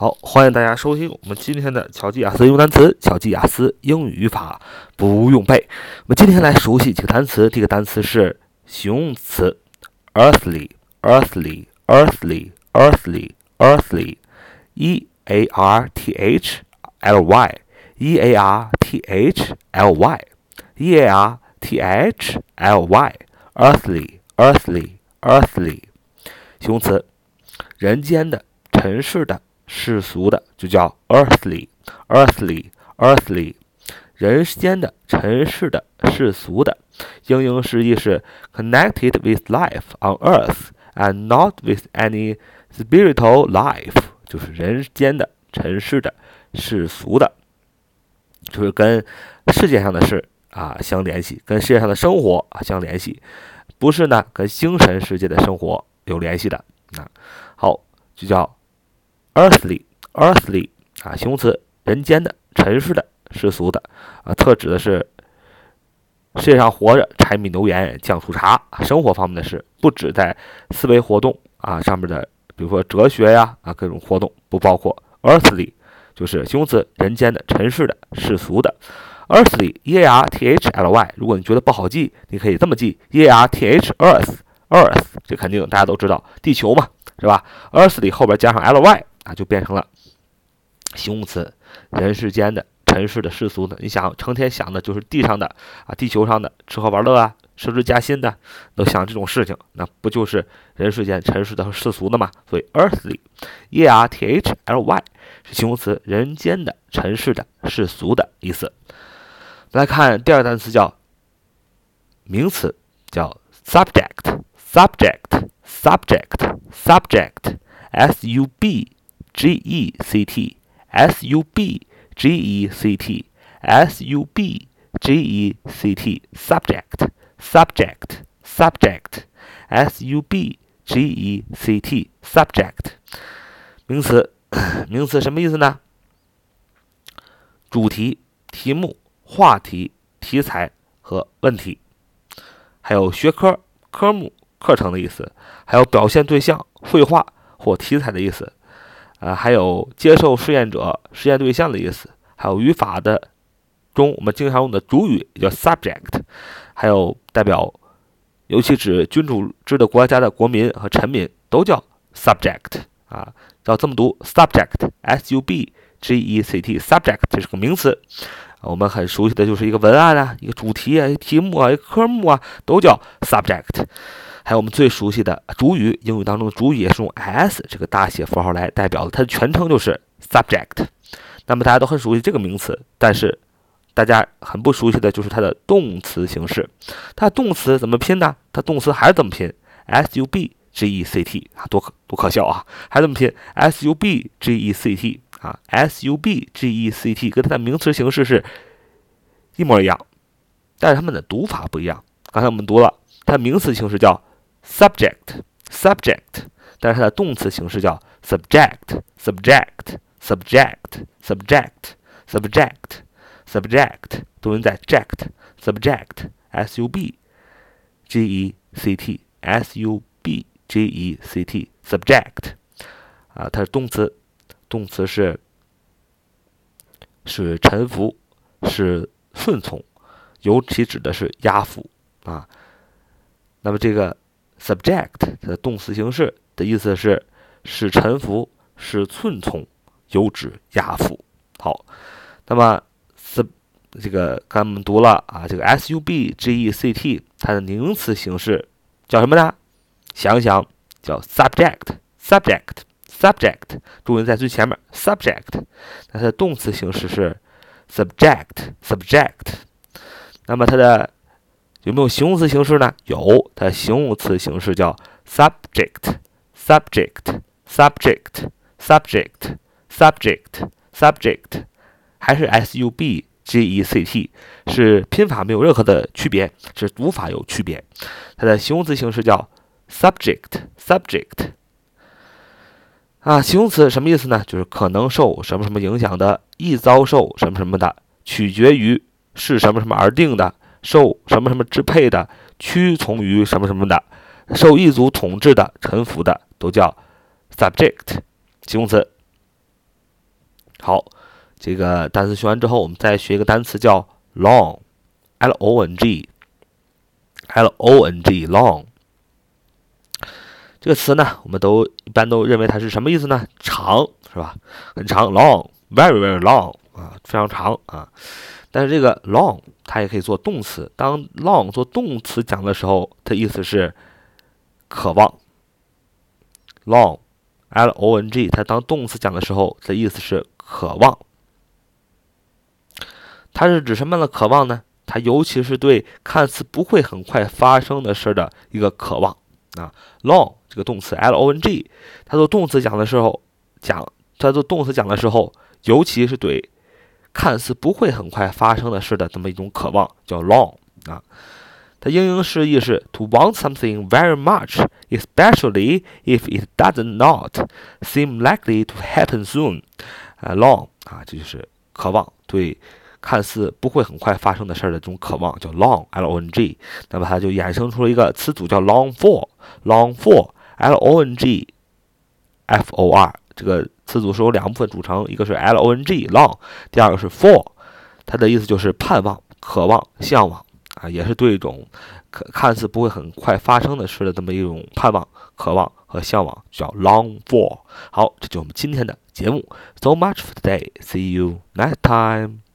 好，欢迎大家收听我们今天的巧记雅思英语单词、巧记雅思英语语法不用背。我们今天来熟悉几个单词，第一个单词是形容词，earthly，earthly，earthly，earthly，e a r t h l y，e a r t h l y，e a r t h l y，earthly，earthly，earthly，形容词，人间的、尘世的。世俗的就叫 earthly，earthly，earthly，人间的、尘世的、世俗的，英英释义是 connected with life on earth and not with any spiritual life，就是人间的、尘世的、世俗的，就是跟世界上的事啊相联系，跟世界上的生活啊相联系，不是呢跟精神世界的生活有联系的啊。好，就叫。Earthly，earthly 啊，形容词，人间的、尘世的、世俗的啊，特指的是世界上活着，柴米油盐酱醋茶，生活方面的事，不止在思维活动啊上面的，比如说哲学呀啊各种活动不包括。Earthly 就是形容词，人间的、尘世的、世俗的。Earthly，e a r t h l y，如果你觉得不好记，你可以这么记，e a r t h，earth，earth，这肯定大家都知道，地球嘛，是吧？Earthly 后边加上 l y。啊，就变成了形容词，人世间的、尘世的、世俗的。你想，成天想的就是地上的啊，地球上的吃喝玩乐啊，升职加薪的，都想这种事情，那不就是人世间、尘世的和世俗的吗？所以，earthly，e r t h l y 是形容词，人间的、尘世的、世俗的意思。来看第二个单词，叫名词，叫 subject，subject，subject，subject，s u b。G E C T S U B G E C T S U B G E C T subject subject subject S U B G E C T subject 名词，名词什么意思呢？主题、题目、话题、题材和问题，还有学科、科目、课程的意思，还有表现对象、绘画或题材的意思。啊，还有接受试验者、实验对象的意思，还有语法的中我们经常用的主语叫 subject，还有代表，尤其指君主制的国家的国民和臣民都叫 subject 啊，叫这么读 subject，s u b g e c t，subject 这是个名词，我们很熟悉的就是一个文案啊，一个主题啊，一个题目啊，一个科目啊，都叫 subject。还有我们最熟悉的主语，英语当中的主语也是用 s 这个大写符号来代表的，它的全称就是 subject。那么大家都很熟悉这个名词，但是大家很不熟悉的就是它的动词形式。它动词怎么拼呢？它动词还是怎么拼？s u b g e c t 啊，多可多可笑啊！还怎么拼？s u b g e c t 啊，s u b g e c t 跟它的名词形式是一模一样，但是它们的读法不一样。刚才我们读了，它名词形式叫。Subject subject，但是它的动词形式叫 subject subject subject subject subject subject，读音在 ject subject s u b g e c t s u b g e c t subject，啊，它是动词，动词是是臣服，是顺从，尤其指的是压服啊。那么这个。Subject 的动词形式的意思是使臣服，使顺从，有指压服。好，那么 sub 这个刚我们读了啊，这个 subject 它的名词形式叫什么呢？想一想叫 subject，subject，subject，注音在最前面，subject。那它的动词形式是 subject，subject。那么它的有没有形容词形式呢？有，它形容词形式叫 subject，subject，subject，subject，subject，subject，还是 s u b g e c t，是拼法没有任何的区别，是读法有区别。它的形容词形式叫 subject，subject。啊，形容词什么意思呢？就是可能受什么什么影响的，易遭受什么什么的，取决于是什么什么而定的。受什么什么支配的，屈从于什么什么的，受一族统治的，臣服的，都叫 subject 形容词。好，这个单词学完之后，我们再学一个单词叫 long，l o n g，l o n g，long。这个词呢，我们都一般都认为它是什么意思呢？长，是吧？很长，long，very very long 啊，非常长啊。但是这个 long 它也可以做动词，当 long 做动词讲的时候，它意思是渴望。long，l o n g，它当动词讲的时候，它意思是渴望。它是指什么样的渴望呢？它尤其是对看似不会很快发生的事的一个渴望啊。long 这个动词 l o n g，它做动词讲的时候讲，它做动词讲的时候，尤其是对看似不会很快发生的事的这么一种渴望，叫 long 啊。它英英释义是 to want something very much, especially if it does not seem likely to happen soon。啊，long 啊，这就是渴望对。看似不会很快发生的事儿的这种渴望叫 long，l o n g，那么它就衍生出了一个词组叫 long for，long for，l o n g f o r，这个 词组是由两部分组成，一个是 l o n g long，第二个是 for，它的意思就是盼望、渴望、向往啊，也是对一种可看似不会很快发生的事的这么一种盼望、渴望和向往，叫 long for。好，这就我们今天的节目，so much for today，see you next time。